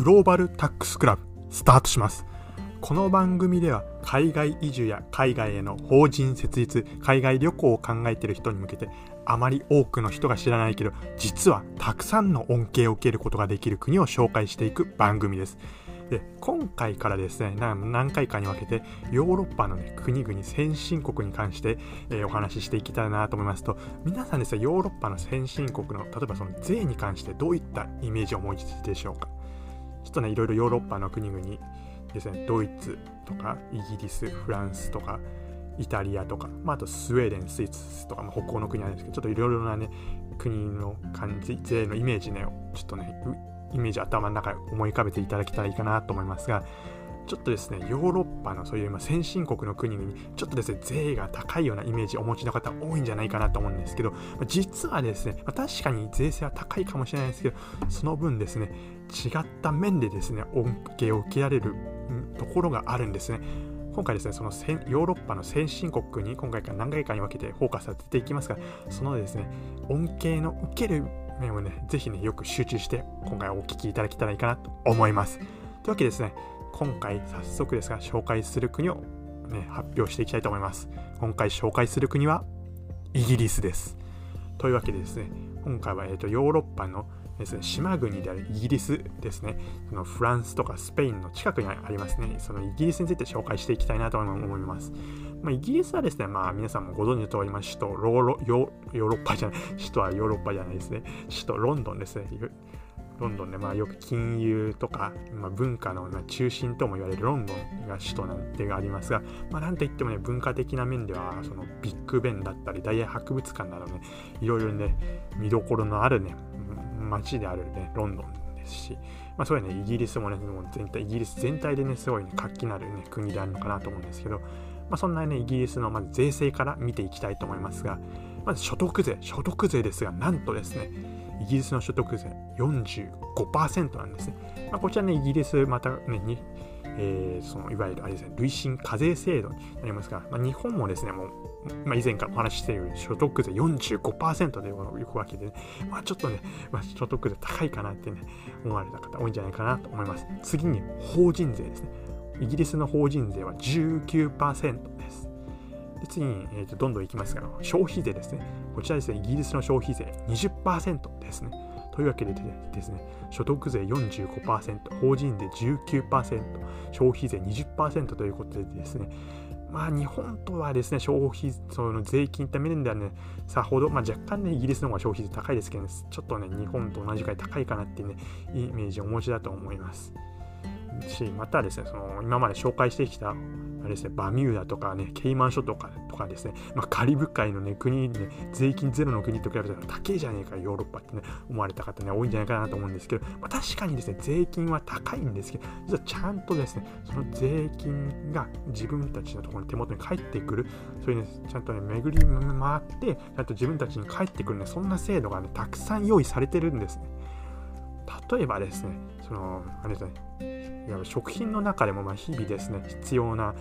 グローバルタックスクラブスタートします。この番組では海外移住や海外への法人設立海外旅行を考えている人に向けてあまり多くの人が知らないけど実はたくさんの恩恵を受けることができる国を紹介していく番組です。で今回からですね何回かに分けてヨーロッパの、ね、国々先進国に関して、えー、お話ししていきたいなと思いますと皆さんですねヨーロッパの先進国の例えばその税に関してどういったイメージを思いつでしょうか？ちょっとねいろいろヨーロッパの国々ですねドイツとかイギリスフランスとかイタリアとか、まあ、あとスウェーデン、スイスとか、まあ、北欧の国なんですけど、ちょっといろいろなね、国の感じ、税のイメージね、ちょっとね、イメージ頭の中思い浮かべていただけたらいいかなと思いますが、ちょっとですね、ヨーロッパのそういう今先進国の国々に、ちょっとですね、税が高いようなイメージをお持ちの方多いんじゃないかなと思うんですけど、実はですね、確かに税制は高いかもしれないですけど、その分ですね、違った面でですね、恩恵を受けられるところがあるんですね。今回ですね、そのヨーロッパの先進国に今回から何回かに分けてフォーカスさせていきますが、そのですね、恩恵の受ける面をね、ぜひね、よく集中して今回お聞きいただけたらいいかなと思います。というわけですね、今回早速ですが紹介する国を、ね、発表していきたいと思います。今回紹介する国はイギリスです。というわけでですね、今回は、えーと、ヨーロッパのですね、島国であるイギリスですね、そのフランスとかスペインの近くにありますね、そのイギリスについて紹介していきたいなと思います。まあ、イギリスはですね、まあ皆さんもご存知の通り、ま、首都ローロヨーロッパじゃない、首都はヨーロッパじゃないですね、首都ロンドンですね。ロンドンで、まあ、よく金融とか、まあ、文化の中心とも言われるロンドンが首都なんてがありますが、まあ、なんといってもね、文化的な面では、そのビッグベンだったり、大英博物館などね、いろいろね、見どころのあるね、街であるね、ロンドンですし、まあ、そういうね、イギリスもね、もう全体、イギリス全体でね、すごいね、活気のあるね、国であるのかなと思うんですけど、まあ、そんなね、イギリスのまず税制から見ていきたいと思いますが、まず所得税、所得税ですが、なんとですね、イギリスの所得税45%なんですね。まあ、こちらね、イギリス、またね、にえー、そのいわゆるあれですね、累進課税制度になりますが、まあ、日本もですね、もう、まあ、以前からお話ししているように所得税45%でいくわけで、ね、まあ、ちょっとね、まあ、所得税高いかなってね、思われた方多いんじゃないかなと思います。次に法人税ですね。イギリスの法人税は19%です。次に、えー、とどんどんいきますが、消費税ですね。こちらですね、イギリスの消費税20%ですね。というわけでですね、所得税45%、法人税19%、消費税20%ということでですね、まあ日本とはですね、消費、その税金って面ではね、さほど、まあ若干ね、イギリスの方が消費税高いですけど、ね、ちょっとね、日本と同じくらい高いかなっていうね、イメージをお持ちだと思います。し、またですね、その今まで紹介してきた、あれですね、バミューダとかね、ケイマン諸島とかとかですね、まあ、カリブ海のね、国ね、税金ゼロの国と比べたら高いじゃねえか、ヨーロッパってね、思われた方ね、多いんじゃないかなと思うんですけど、まあ、確かにですね、税金は高いんですけど、実はちゃんとですね、その税金が自分たちのところに手元に返ってくる、そういうね、ちゃんとね、巡り回って、ちゃんと自分たちに返ってくるね、そんな制度がね、たくさん用意されてるんですね。例えばですね、その、あれですね、いや食品の中でもま日々ですね、必要な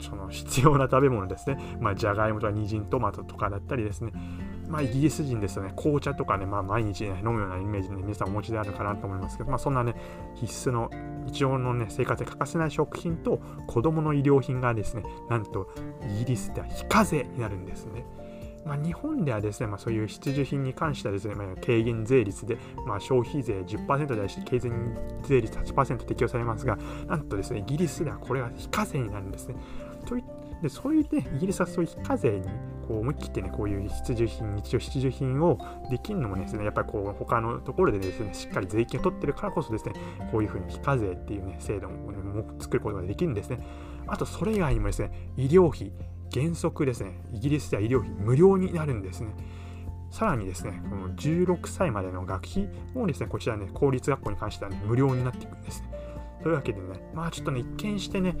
その必要な食べ物ですね。まあ、じゃがいもとか人参、トマトとかだったりですね。まあ、イギリス人ですとね、紅茶とかね、まあ、毎日、ね、飲むようなイメージで、ね、皆さんお持ちであるかなと思いますけど、まあ、そんなね、必須の、日常のね、生活で欠かせない食品と子供の医療品がですね、なんとイギリスでは非課税になるんですね。まあ、日本ではですね、まあ、そういう必需品に関してはですね、まあ、軽減税率で、まあ、消費税10%であし、軽減税率8%適用されますが、なんとですね、イギリスではこれが非課税になるんですね。といでそういうね、イギリスはそういう非課税にこう思い切ってね、こういう必需品、日常必需品をできるのもですね、やっぱりこう他のところでですね、しっかり税金を取ってるからこそですね、こういうふうに非課税っていうね、制度を、ね、作ることができるんですね。あと、それ以外にもですね、医療費、原則ですね、イギリスでは医療費無料になるんですね。さらにですね、この16歳までの学費もですね、こちらね、公立学校に関してはね、無料になっていくんですね。というわけでね、まあちょっとね、一見してね、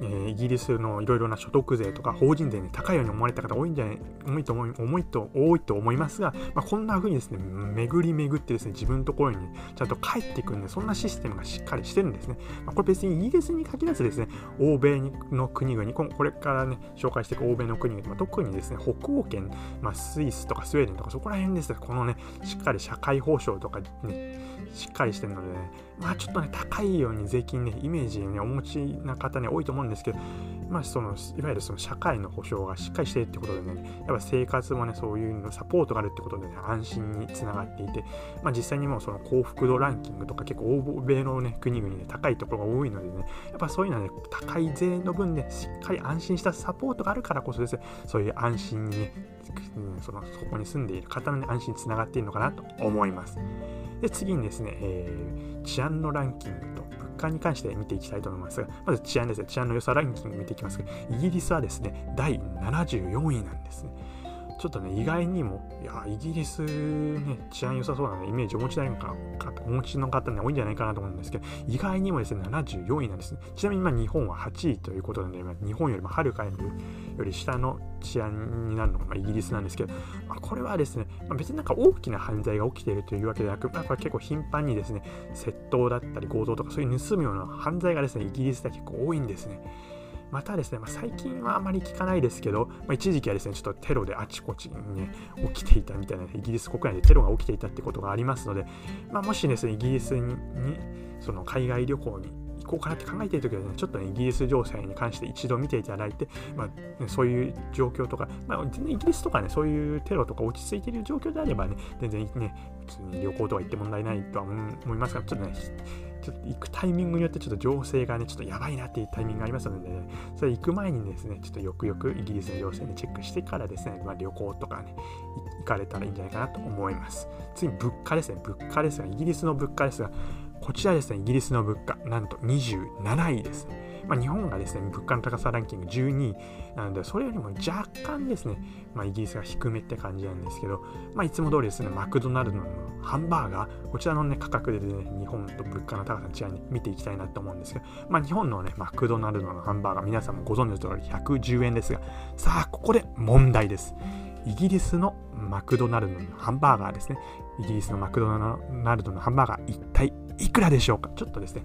えー、イギリスのいろいろな所得税とか法人税に高いように思われた方多いんじゃない、重いと思い、重いと、多いと思いますが、まあ、こんな風にですね、巡り巡ってですね、自分のところに、ね、ちゃんと帰ってくるんで、そんなシステムがしっかりしてるんですね。まあ、これ別にイギリスに限らずですね、欧米の国々、これからね、紹介していく欧米の国々、まあ、特にですね、北欧圏、まあ、スイスとかスウェーデンとかそこら辺ですね、このね、しっかり社会保障とかね、しっかりしてるのでね、まあちょっとね、高いように税金ね、イメージね、お持ちな方ね、多いと思うんですけど、まあその、いわゆるその社会の保障がしっかりしてるってことでね、やっぱ生活もね、そういうのサポートがあるってことでね、安心につながっていて、まあ実際にもうその幸福度ランキングとか結構欧米のね、国々で高いところが多いのでね、やっぱそういうのはね、高い税の分で、しっかり安心したサポートがあるからこそですね、そういう安心にね、そのそこに住んでいる方の、安心につながっているのかなと思います。で、次にですね、えー、治安のランキングと物価に関して見ていきたいと思いますが、まず治安ですね、治安の良さランキング見ていきますが、イギリスはですね、第74位なんですね。ちょっとね、意外にも、いや、イギリスね、治安良さそうな、イメージお持ちないのか、お持ちの方ね、多いんじゃないかなと思うんですけど、意外にもですね、74位なんですね。ちなみに今、日本は8位ということで、ね、日本よりもはるかより下の治安になるのが、まあ、イギリスなんですけど、まあ、これはですね、まあ、別になんか大きな犯罪が起きているというわけではなく、まあ、結構頻繁にですね、窃盗だったり強盗とかそういう盗むような犯罪がですね、イギリスでは結構多いんですね。またですね、まあ、最近はあまり聞かないですけど、まあ、一時期はですね、ちょっとテロであちこちにね、起きていたみたいな、イギリス国内でテロが起きていたってことがありますので、まあ、もしですね、イギリスに、その海外旅行に行こうかなって考えている時はね、ちょっとね、イギリス情勢に関して一度見ていただいて、まあ、ね、そういう状況とか、まあ、全然イギリスとかね、そういうテロとか落ち着いている状況であればね、全然ね、普通に旅行とか行って問題ないとは思いますが、ちょっとね、ちょっと行くタイミングによってちょっと情勢がね、ちょっとやばいなっていうタイミングがありますので、ね、それ行く前にですね、ちょっとよくよくイギリスの情勢にチェックしてからですね、まあ、旅行とかね、行かれたらいいんじゃないかなと思います。次に物価ですね、物価ですが、イギリスの物価ですが、こちらですね、イギリスの物価、なんと27位ですね。まあ、日本がですね、物価の高さランキング12位なので、それよりも若干ですね、まあ、イギリスが低めって感じなんですけど、まあ、いつも通りですね、マクドナルドのハンバーガー、こちらのね、価格でね、日本と物価の高さの違いに見ていきたいなと思うんですけど、まあ、日本のね、マクドナルドのハンバーガー、皆さんもご存知の通り110円ですが、さあ、ここで問題です。イギリスのマクドナルドのハンバーガーですね。イギリスのマクドナルドのハンバーガー、一体いくらでしょうか？ちょっとですね、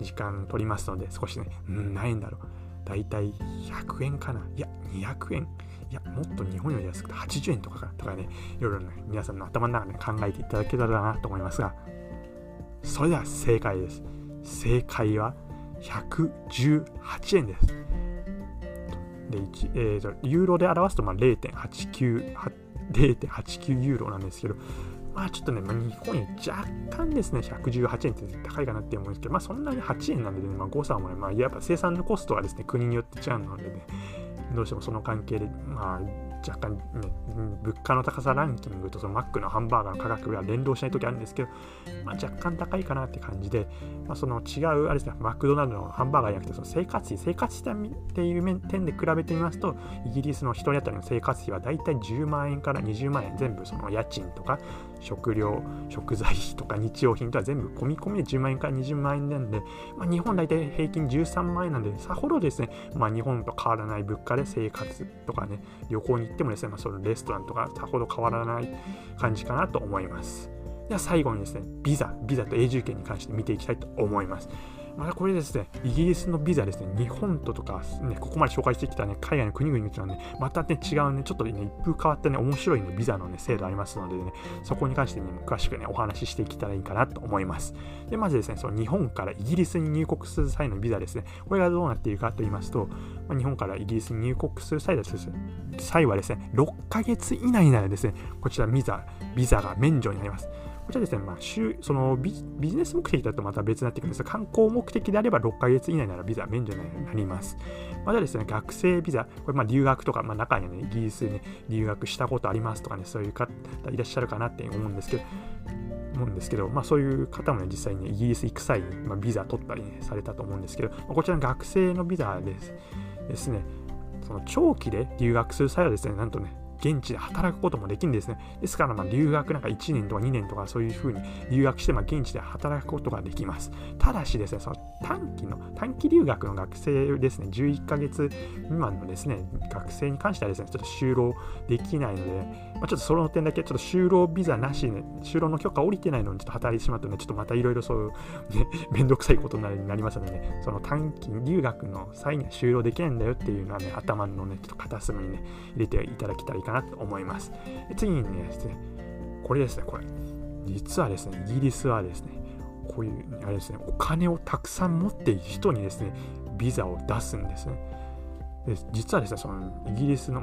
時間取りますので、少しね、うん、ないんだろう。だいたい100円かな？いや、200円いや、もっと日本より安くて80円とかかとかね、いろいろね、皆さんの頭の中で考えていただけたらなと思いますが、それでは正解です。正解は118円です。で、えー、ユーロで表すとまあ0.89、0.89ユーロなんですけど、まあちょっとね、まあ、日本より若干ですね、118円って高いかなって思うんですけど、まあそんなに8円なんでね、まあ誤差もね、まあやっぱ生産のコストはですね、国によって違うのでね、どうしてもその関係で、まあ若干ね、物価の高さランキングとそのマックのハンバーガーの価格が連動しないときあるんですけど、まあ、若干高いかなって感じで、まあ、その違う、あれですね、マクドナルドのハンバーガーじゃなくて、その生活費、生活費っていう点で比べてみますと、イギリスの1人当たりの生活費はだいたい10万円から20万円、全部その家賃とか食料、食材費とか日用品とは全部込み込みで10万円から20万円なんで、まあ、日本大体平均13万円なんで、さほどですね、まあ、日本と変わらない物価で生活とかね、旅行に行ってもですね、まあ、そのレストランとかさほど変わらない感じかなと思います。では最後にですね、ビザ、ビザと永住権に関して見ていきたいと思います。またこれですね、イギリスのビザですね、日本ととか、ね、ここまで紹介してきたね、海外の国々とはね、またね、違うね、ちょっとね、一風変わったね、面白いね、ビザのね、制度ありますのでね、そこに関してね、詳しくね、お話ししていけたらいいかなと思います。で、まずですね、その日本からイギリスに入国する際のビザですね、これがどうなっているかと言いますと、まあ、日本からイギリスに入国する際です、際はですね、6ヶ月以内ならですね、こちらビザ、ビザが免除になります。こちらですね、まあ、そのビジネス目的だとまた別になってくるんですが、観光目的であれば6ヶ月以内ならビザ免除になります。またですね、学生ビザ、これまあ留学とか、まあ、中にはね、イギリスに留学したことありますとかね、そういう方いらっしゃるかなって思うんですけど、思うんですけど、まあ、そういう方もね、実際に、ね、イギリス行く際に、まあ、ビザ取ったり、ね、されたと思うんですけど、まあ、こちらの学生のビザですですね、その長期で留学する際はですね、なんとね、現地で働くこともできるんですね。ですから、留学なんか1年とか2年とかそういうふうに留学して、現地で働くことができます。ただしですね、その短期の、短期留学の学生ですね、11ヶ月未満のですね、学生に関してはですね、ちょっと就労できないので、まあ、ちょっとその点だけ、ちょっと就労ビザなしね、就労の許可下りてないのにちょっと働いてしまうとね、ちょっとまたいろいろそういう、ね、めんどくさいことになりますのでね、その短期留学の際には就労できないんだよっていうのはね、頭のね、ちょっと片隅にね、入れていただけたいかなと思います。次にね、これですね、これ。実はですね、イギリスはですね、こういう、あれですね、お金をたくさん持っている人にですね、ビザを出すんですね。で実はですね、そのイギリスの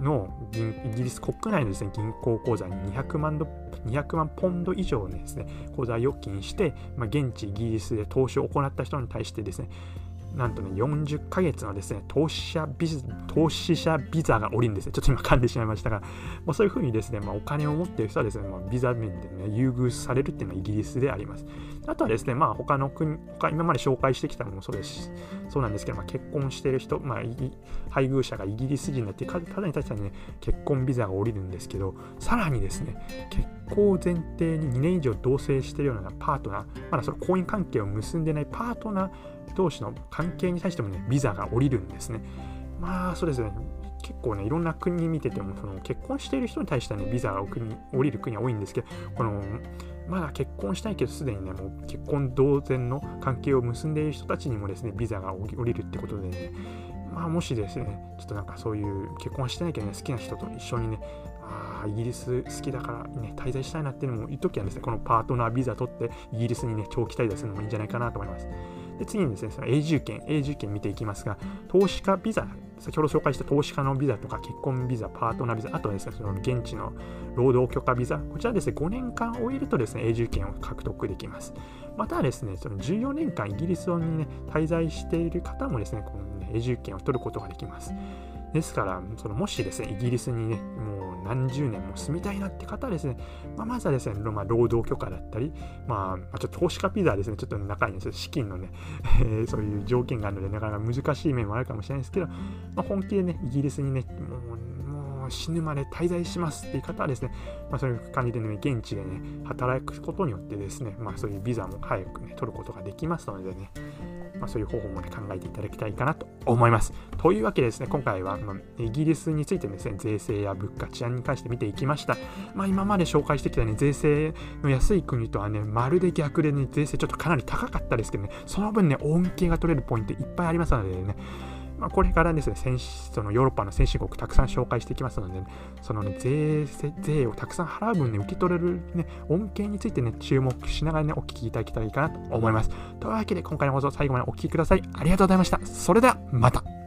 のイギリス国内のです、ね、銀行口座に200万ド200万ポンド以上のですね、口座預金して、まあ、現地イギリスで投資を行った人に対してですね、なんとね、40ヶ月のですね、投資者ビ投資者ビザが下りるんですね。ちょっと今噛んでしまいましたが、まあ、そういうふうにですね、まあ、お金を持っている人はですね、まあ、ビザ面でね、優遇されるっていうのはイギリスであります。あとはですね、まあ、他の国、他今まで紹介してきたのもそうですそうなんですけど、まあ、結婚している人、まあ、配偶者がイギリス人だっていう方に対してはね、結婚ビザが下りるんですけど、さらにですね、結婚を前提に2年以上同棲しているようなパートナー、まだその婚姻関係を結んでないパートナー同士の関係に対してもね、ビザが下りるんですね。まあ、そうですね。結構ね、いろんな国見てても、その結婚している人に対してね、ビザが降りる国は多いんですけど、この、まだ結婚したいけど、すでにね、もう結婚同然の関係を結んでいる人たちにもですね、ビザが降りるってことでね、まあ、もしですね、ちょっとなんかそういう結婚してないけどね、好きな人と一緒にね、あイギリス好きだからね、滞在したいなっていうのも言っときはですね、このパートナービザ取ってイギリスにね、長期滞在するのもいいんじゃないかなと思います。で次にですね、その永住権、永住権見ていきますが、投資家ビザ、先ほど紹介した投資家のビザとか結婚ビザ、パートナービザ、あとですね、その現地の労働許可ビザ、こちらですね、5年間終えるとですね、永住権を獲得できます。またですね、その14年間イギリスにね、滞在している方もですね、この、ね、永住権を取ることができます。ですから、そのもしですね、イギリスにね、もう何十年も住みたいなって方はですね、まあ、まずはですね、まあ、労働許可だったり、まあ、ちょっと投資家ピザですね、ちょっと中に、資金のね、えー、そういう条件があるので、なかなか難しい面もあるかもしれないですけど、まあ、本気でね、イギリスにね、もうもう死ぬまで滞在しますっていう方はですね、まあ、そういう感じでね、現地でね、働くことによってですね、まあ、そういうビザも早くね、取ることができますのでね、まあ、そういう方法も、ね、考えていただきたいかなと思います。というわけでですね、今回は、まあ、イギリスについてですね、税制や物価、治安に関して見ていきました。まあ、今まで紹介してきたね、税制の安い国とはね、まるで逆でね、税制ちょっとかなり高かったですけどね、その分ね、恩恵が取れるポイントいっぱいありますのでね、まあ、これからですね、先そのヨーロッパの先進国たくさん紹介していきますので、ね、そのね、税、税をたくさん払う分ね、受け取れるね、恩恵についてね、注目しながらね、お聞きいただけたらいいかなと思います。というわけで、今回の放送最後までお聴きください。ありがとうございました。それでは、また。